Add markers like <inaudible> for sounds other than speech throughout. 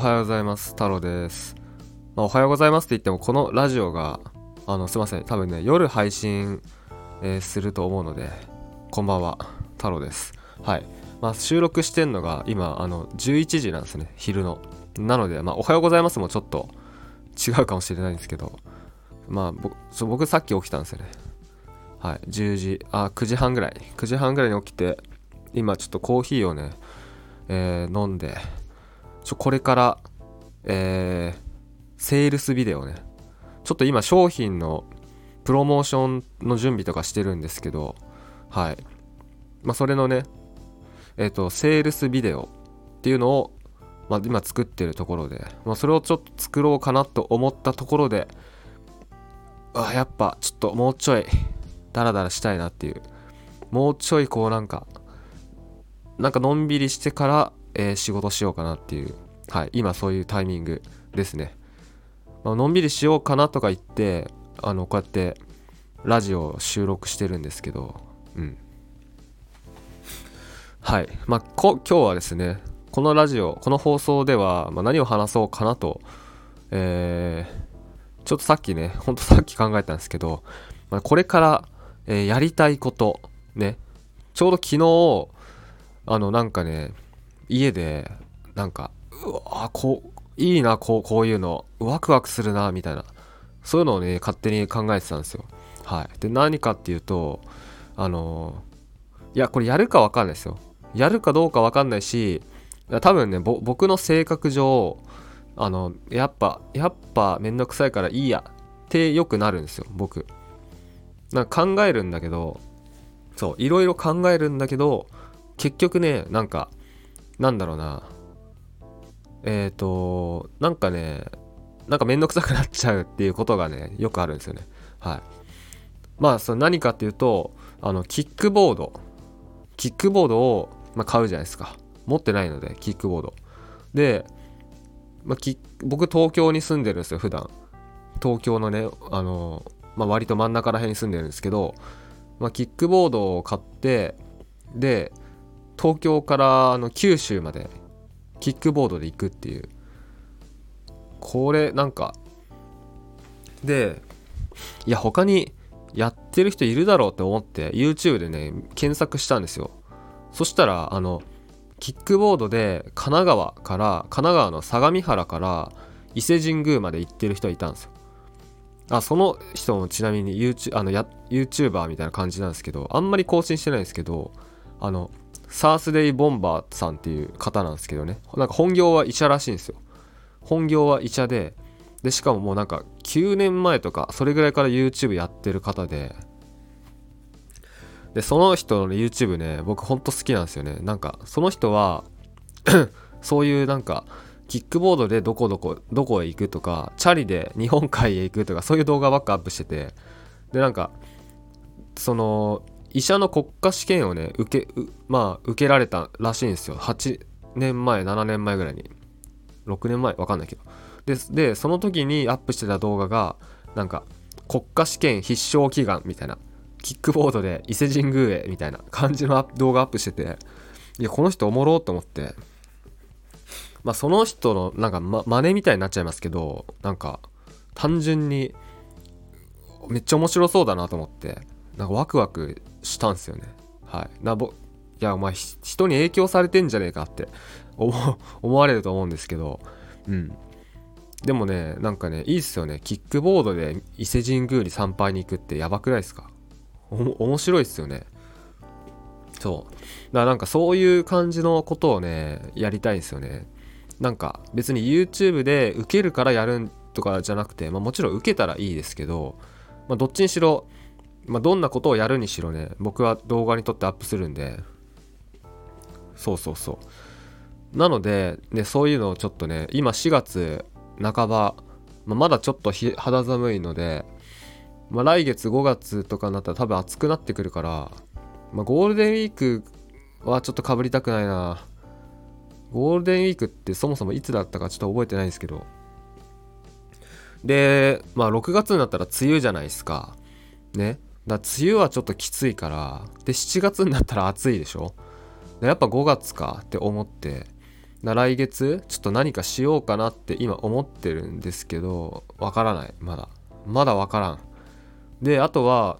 おはようございます。太郎です、まあ、おはようございますって言ってもこのラジオがあのすいません。多分ね夜配信、えー、すると思うのでこんばんは。太郎です。はい。まあ、収録してんのが今あの11時なんですね。昼の。なので、まあ、おはようございますもちょっと違うかもしれないんですけどまあ僕さっき起きたんですよね。はい。10時あ9時半ぐらい。9時半ぐらいに起きて今ちょっとコーヒーをね、えー、飲んでちょこれから、えー、セールスビデオね。ちょっと今商品のプロモーションの準備とかしてるんですけどはい。まあそれのねえっ、ー、とセールスビデオっていうのを、まあ、今作ってるところで、まあ、それをちょっと作ろうかなと思ったところであやっぱちょっともうちょいダラダラしたいなっていう。もうちょいこうなんかなんかのんびりしてから、えー、仕事しようかなっていうはい今そういうタイミングですね、まあのんびりしようかなとか言ってあのこうやってラジオ収録してるんですけどうん。はい。まあ今日はですねこのラジオこの放送では、まあ、何を話そうかなとえー、ちょっとさっきねほんとさっき考えたんですけど、まあ、これからえー、やりたいことねちょうど昨日あのなんかね家でなんかうわこういいなこうこういうの。ワクワクするなみたいな。そういうのをね勝手に考えてたんですよ。はい。で何かっていうとあの、いやこれやるか分かんないですよ。やるかどうか分かんないし多分ね僕の性格上あのやっぱやっぱめんどくさいからいいやってよくなるんですよ僕。なんか考えるんだけどそういろいろ考えるんだけど結局ねなんかなんだろうな。えっ、ー、となんかねなんかめんどくさくなっちゃうっていうことがねよくあるんですよね。はい。まあその何かっていうとあのキックボード。キックボードを、まあ、買うじゃないですか。持ってないのでキックボード。で、まあ、僕東京に住んでるんですよ普段。東京のねあのまあ、割と真ん中ら辺に住んでるんですけど、まあ、キックボードを買ってで東京からあの九州までキックボードで行くっていう。これなんかでいや他にやってる人いるだろうって思って YouTube でね検索したんですよ。そしたらあのキックボードで神奈川から神奈川の相模原から伊勢神宮まで行ってる人いたんですよ。あその人もちなみに YouTube あのや YouTuber みたいな感じなんですけどあんまり更新してないんですけどあのサースデイボンバーさんっていう方なんですけどね。なんか本業は医者らしいんですよ。本業は医者ででしかももうなんか9年前とかそれぐらいから YouTube やってる方で。でその人の、YouTube ね僕ほんと好きなんですよね。なんかその人は <coughs> そういうなんかキックボードでどこどこどこへ行くとかチャリで日本海へ行くとかそういう動画ばっかアップしてて。でなんかその医者の国家試験をね受けまあ受けられたらしいんですよ。8年前7年前ぐらいに。6年前？わかんないけど。でその時にアップしてた動画がなんか国家試験必勝祈願みたいな。キックボードで伊勢神宮へみたいな感じの動画アップしてて。いやこの人おもろと思って。まあその人のなんか、ま、真似みたいになっちゃいますけどなんか単純にめっちゃ面白そうだなと思って。なんかワクワクしたんですよね。はい。なぼいやお前人に影響されてんじゃねえかって <laughs> 思われると思うんですけど。うん。でもねなんかねいいっすよね。キックボードで伊勢神宮に参拝に行くってやばくないですか？面白いっすよね。そう。だからなんかそういう感じのことをねやりたいんですよね。なんか別に YouTube で受けるからやるとかじゃなくて、まあ、もちろん受けたらいいですけど、まあ、どっちにしろ、まあ、どんなことをやるにしろね僕は動画に撮ってアップするんで。そうそうそう。なので、ね、そういうのをちょっとね今4月半ば、まあ、まだちょっと肌寒いので、まあ、来月5月とかになったら多分暑くなってくるから、まあ、ゴールデンウィークはちょっとかぶりたくないな。ゴールデンウィークってそもそもいつだったかちょっと覚えてないんですけど。でまあ6月になったら梅雨じゃないですか。ね。だ梅雨はちょっときついからで7月になったら暑いでしょ？でやっぱ5月かって思って来月ちょっと何かしようかなって今思ってるんですけどわからないまだ。まだわからん。であとは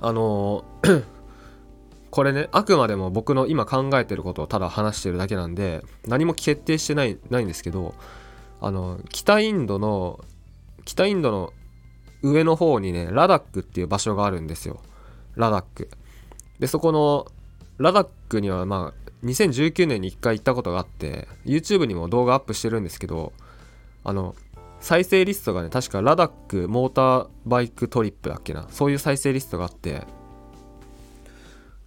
あの <coughs> これねあくまでも僕の今考えてることをただ話してるだけなんで何も決定してないないんですけどあの北インドの北インドの上の方にねラダックっていう場所があるんですよ。ラダック。でそこのラダックにはまあ2019年に1回行ったことがあって YouTube にも動画アップしてるんですけどあの再生リストがね確かラダックモーターバイクトリップだっけな。そういう再生リストがあって。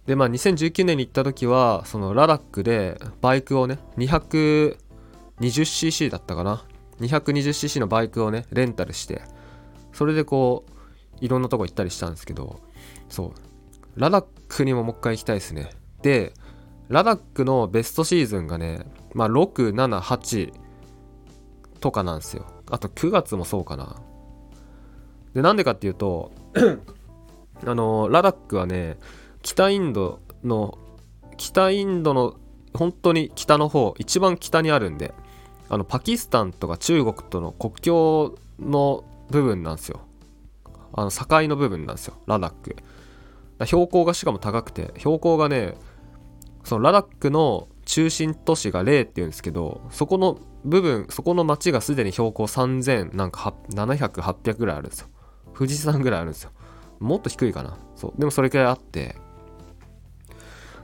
でまあ2019年に行った時はそのラダックでバイクをね 220cc だったかな。220cc のバイクをねレンタルしてそれでこういろんなとこ行ったりしたんですけどそうラダックにももう一回行きたいですねでラダックのベストシーズンがね、まあ、6、7、8とかなんですよ。あと9月もそうかな。で、なんでかっていうと、<clears throat> あの、ラダックはね、北インドの、北インドの本当に北の方、一番北にあるんで、あの、パキスタンとか中国との国境の部分なんですよ。あの、境の部分なんですよ、ラダック。標高がしかも高くて、標高がね、そのラダックの中心都市がレーっていうんですけどそこの部分そこの町がすでに標高3000なんか700800ぐらいあるんですよ。富士山ぐらいあるんですよ。もっと低いかな。そう。でもそれくらいあって。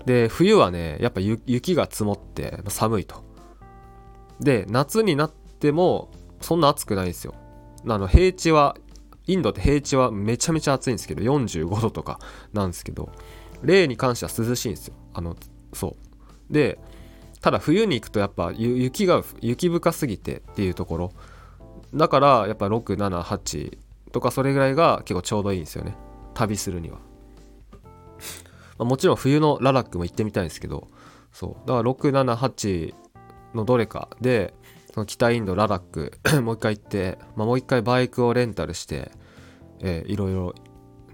で冬はねやっぱ雪が積もって寒いと。で夏になってもそんな暑くないんですよ。あの平地はインドって平地はめちゃめちゃ暑いんですけど45度とかなんですけど例に関しては涼しいんですよ。あのそう。でただ冬に行くとやっぱ雪が雪深すぎてっていうところ。だからやっぱ678とかそれぐらいが結構ちょうどいいんですよね。旅するには。まもちろん冬のララックも行ってみたいんですけどそう。だから678のどれかでその北インドララック <clears throat> もう一回行って、まあ、もう一回バイクをレンタルして、えー、いろいろ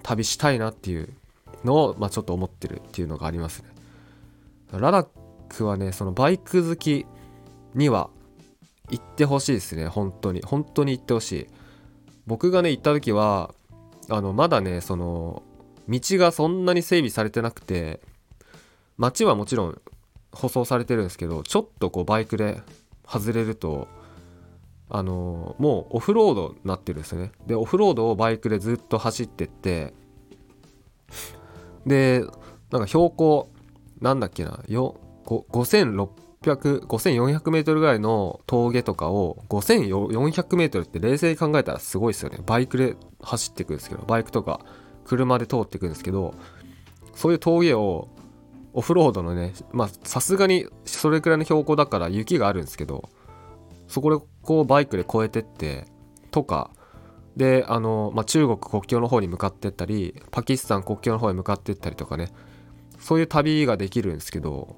旅したいなっていうのを、まあ、ちょっと思ってるっていうのがありますね。ラダックはねそのバイク好きには行ってほしいですね。本当に。本当に行ってほしい。僕がね行った時はあのまだねその道がそんなに整備されてなくて街はもちろん舗装されてるんですけどちょっとこうバイクで外れるとあのもうオフロードになってるんですよね。でオフロードをバイクでずっと走ってってでなんか標高なんだっけな5600 5400メートルぐらいの峠とかを5400メートルって冷静に考えたらすごいですよね。バイクで走っていくんですけどバイクとか車で通っていくんですけどそういう峠をオフロードのねまあさすがにそれくらいの標高だから雪があるんですけどそこでこうバイクで越えてってとかであの、まあ、中国国境の方に向かってったりパキスタン国境の方に向かってったりとかねそういう旅ができるんですけど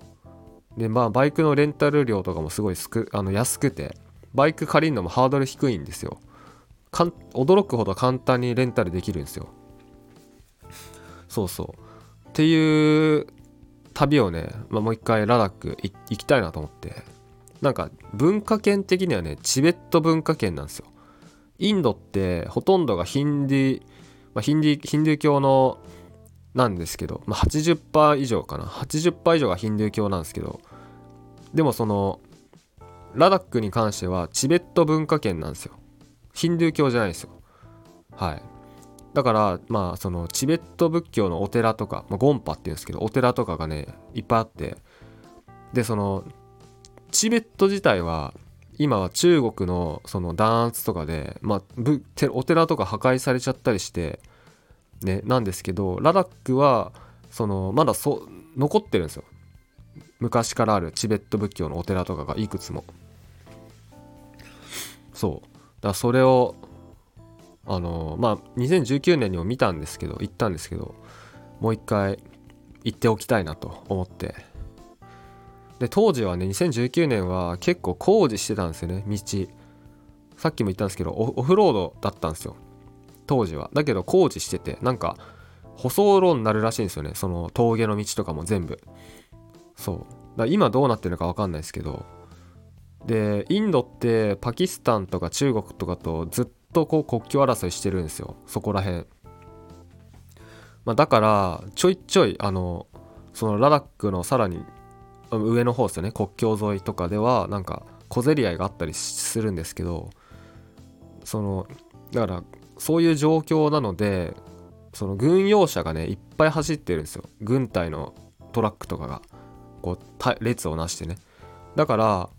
でまあバイクのレンタル料とかもすごいすくあの安くてバイク借りるのもハードル低いんですよ。かん驚くほど簡単にレンタルできるんですよ。そうそう。っていう旅をね、まあ、もう一回ラダック行きたいなと思って。なんか文化圏的にはねチベット文化圏なんですよ。インドってほとんどがヒンディ、まあ、ヒンディヒンドゥー教のなんですけど、まあ、80%以上かな。80%以上がヒンドゥー教なんですけど。でもそのラダックに関してはチベット文化圏なんですよ。ヒンドゥー教じゃないですよ。はい。だからまあそのチベット仏教のお寺とか、まあ、ゴンパっていうんですけどお寺とかがねいっぱいあってでそのチベット自体は今は中国のその弾圧とかで、まあ、お寺とか破壊されちゃったりしてね、なんですけどラダックはそのまだそ残ってるんですよ。昔からあるチベット仏教のお寺とかがいくつも。そう。だからそれをあのまあ2019年にも見たんですけど行ったんですけどもう一回行っておきたいなと思って。で当時はね2019年は結構工事してたんですよね道。さっきも言ったんですけどオフロードだったんですよ当時は。だけど工事しててなんか舗装路になるらしいんですよねその峠の道とかも全部。そだ今どうなってるのか分かんないですけど。でインドってパキスタンとか中国とかとずっとこう国境争いしてるんですよ。そこら辺、まあ、だからちょいちょいあのそのラダックのさらに上の方ですよね。国境沿いとかではなんか小競り合いがあったりするんですけどそのだからそういう状況なのでその軍用車がねいっぱい走ってるんですよ。軍隊のトラックとかが。こう列をなしてね。だから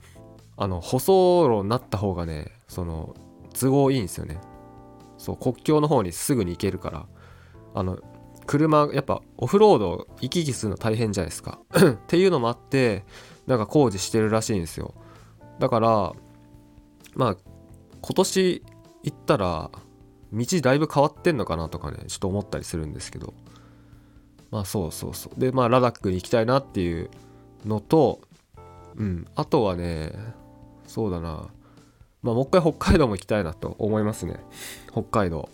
あの舗装路になった方がねその都合いいんですよね。そう国境の方にすぐに行けるから。あの車やっぱオフロード行き来するの大変じゃないですか。<clears throat> っていうのもあってなんか工事してるらしいんですよ。だからまあ今年行ったら道だいぶ変わってんのかなとかねちょっと思ったりするんですけど。まあそうそうそう。でまあラダックに行きたいなっていうのとうん。あとはねそうだな。まあもう一回北海道も行きたいなと思いますね。北海道。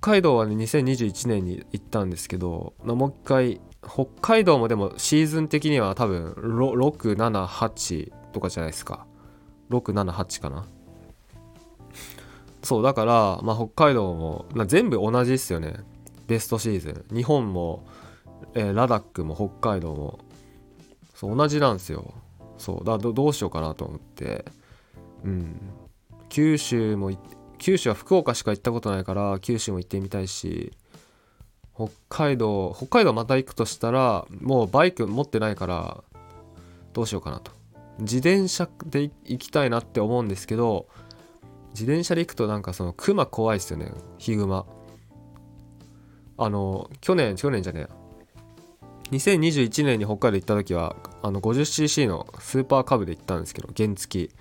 北海道はね2021年に行ったんですけどまもう一回北海道もでもシーズン的には多分678とかじゃないですか。678かな。そうだから、まあ、北海道も、まあ、全部同じですよね。ベストシーズン。日本も、えー、ラダックも北海道も。そう同じなんですよ。そうだどどうしようかなと思って。うん。九州も九州は福岡しか行ったことないから九州も行ってみたいし北海道北海道また行くとしたらもうバイク持ってないからどうしようかなと。自転車で行きたいなって思うんですけど自転車で行くとなんかそのクマ怖いっすよねヒグマ。あの去年去年じゃねえや。2021年に北海道行った時はあの 50cc のスーパーカブで行ったんですけど原付。き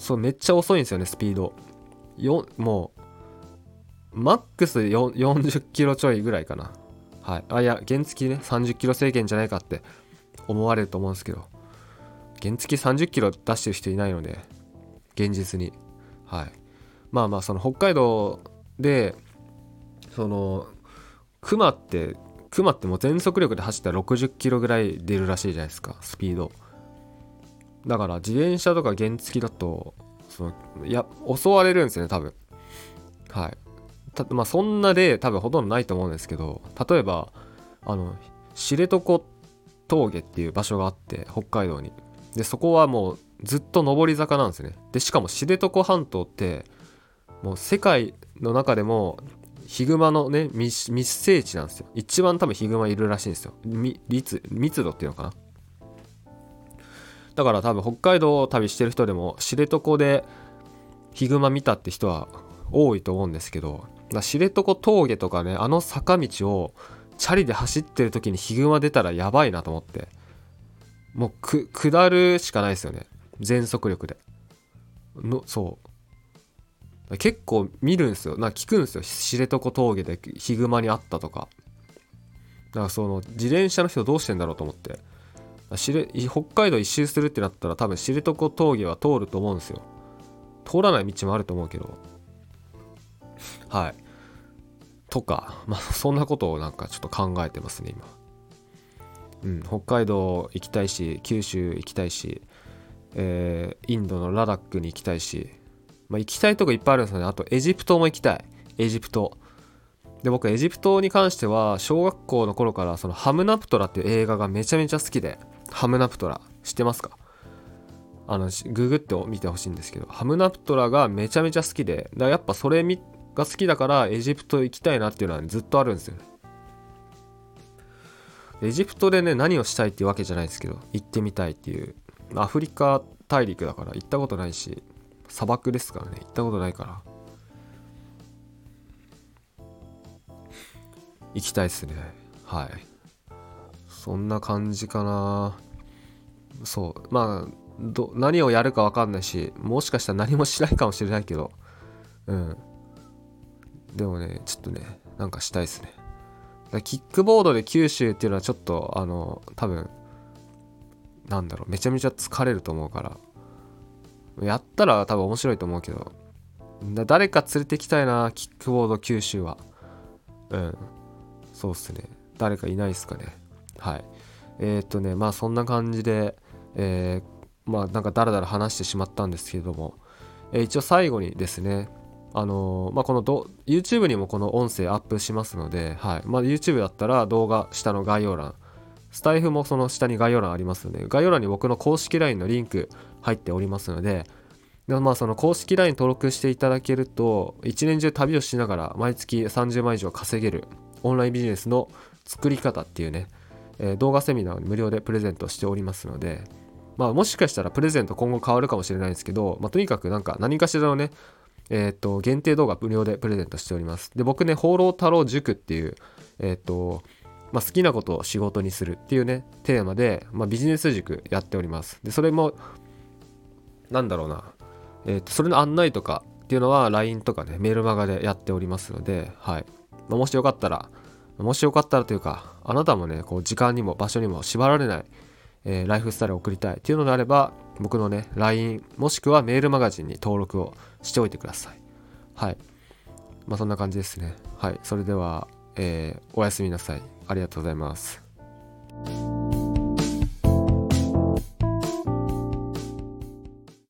そうめっちゃ遅いんですよねスピード。よもうマックス40キロちょいぐらいかな。はい。あいや原付ね30キロ制限じゃないかって思われると思うんですけど。原付30キロ出してる人いないので現実に。はい。まあまあその北海道でそのクマってクマってもう全速力で走ったら60キロぐらい出るらしいじゃないですかスピード。だから自転車とか原付だとそのいや襲われるんですよね多分。はい。たまあそんな例多分ほとんどないと思うんですけど例えばあの知床峠っていう場所があって北海道に。でそこはもうずっと上り坂なんですね。でしかも知床半島ってもう世界の中でもヒグマのね密密生地なんですよ。一番多分ヒグマいるらしいんですよ。密密度っていうのかな。だから多分北海道を旅してる人でも知床でヒグマ見たって人は多いと思うんですけど知床峠とかねあの坂道をチャリで走ってる時にヒグマ出たらやばいなと思ってもうく下るしかないですよね。全速力で。のそう。結構見るんですよ。なんか聞くんですよ。知床峠でヒグマに会ったとか。だからその自転車の人どうしてんだろうと思って。北海道一周するってなったら多分知床峠は通ると思うんですよ。通らない道もあると思うけど。はい。とかまあそんなことをなんかちょっと考えてますね今。うん、北海道行きたいし九州行きたいし、えー、インドのラダックに行きたいし、まあ、行きたいとこいっぱいあるんですよね。あとエジプトも行きたい。エジプト。で僕エジプトに関しては小学校の頃からそのハムナプトラっていう映画がめちゃめちゃ好きで。ハムナプトラ知ってますか？あのググって見てほしいんですけどハムナプトラがめちゃめちゃ好きでだやっぱそれが好きだからエジプト行きたいなっていうのはずっとあるんですよ。エジプトでね何をしたいっていうわけじゃないですけど行ってみたいっていう。アフリカ大陸だから行ったことないし砂漠ですからね行ったことないから。行きたいっすね。はい。そんな感じかな。そう。まあど何をやるか分かんないしもしかしたら何もしないかもしれないけど。うん。でもねちょっとねなんかしたいっすね。キックボードで九州っていうのはちょっとあの多分なんだろうめちゃめちゃ疲れると思うから。やったら多分面白いと思うけど。誰か連れてきたいなキックボード九州は。うん。そうっすね。誰かいないっすかね。はい。えっ、とねまあそんな感じで、えー、まあなんかダラダラ話してしまったんですけれども、えー、一応最後にですねあのー、まあ、このど YouTube にもこの音声アップしますので、はい。まあ、YouTube だったら動画下の概要欄スタイフもその下に概要欄ありますので概要欄に僕の公式 LINE のリンク入っておりますのででまあその公式 LINE 登録していただけると一年中旅をしながら毎月30万以上稼げるオンラインビジネスの作り方っていうね、え、動画セミナーを無料でプレゼントしておりますのでまあもしかしたらプレゼント今後変わるかもしれないですけど、まあ、とにかくなんか何かしらのねえっ、ー、と限定動画無料でプレゼントしております。で僕ね放浪太郎塾っていうえっ、ー、とまあ、好きなことを仕事にするっていうねテーマで、まあ、ビジネス塾やっております。でそれもなんだろうなえー、とそれの案内とかっていうのは LINE とかねメールマガでやっておりますので、はい。まあ、もしよかったらもしよかったらというかあなたもねこう時間にも場所にも縛られない、えー、ライフスタイルを送りたいっていうのであれば僕のね LINE もしくはメールマガジンに登録をしておいてください。はい。まあそんな感じですね。はい。それでは、えー、おやすみなさい。ありがとうございます。